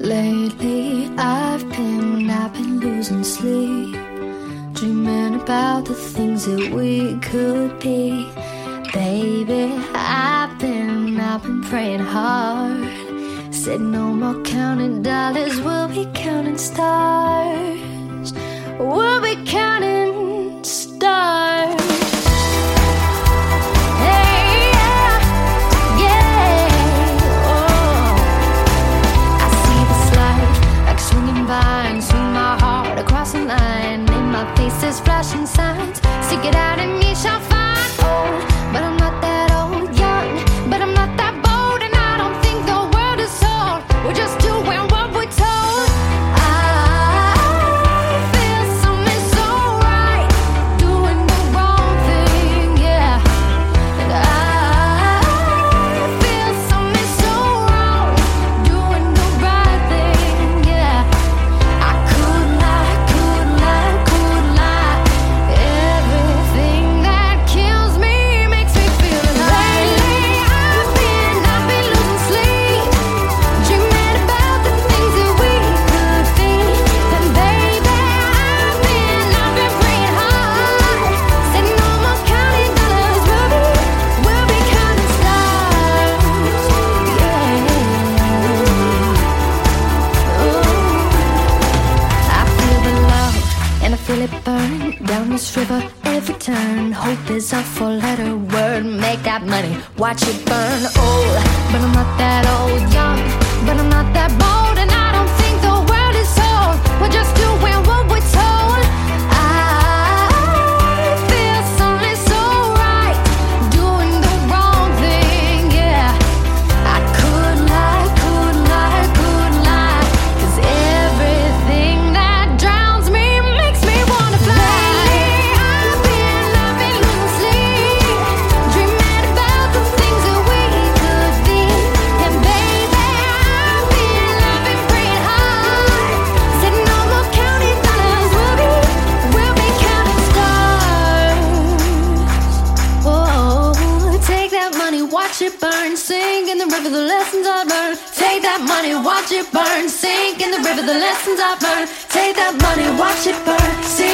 Lately, I've been, I've been losing sleep, dreaming about the things that we could be. Baby, I've been, I've been praying hard. Said no more counting dollars, we'll be counting stars. Whoa. flashing signs. Stick it out in feel it burn down this river every turn. Hope is a four-letter word. Make that money, watch it burn. Old, but I'm not that old. Young, but I'm not that bold. watch it burn, sink in the river, the lessons I learned. Take that money, watch it burn, sink in the river, the lessons I learned. Take that money, watch it burn, sink.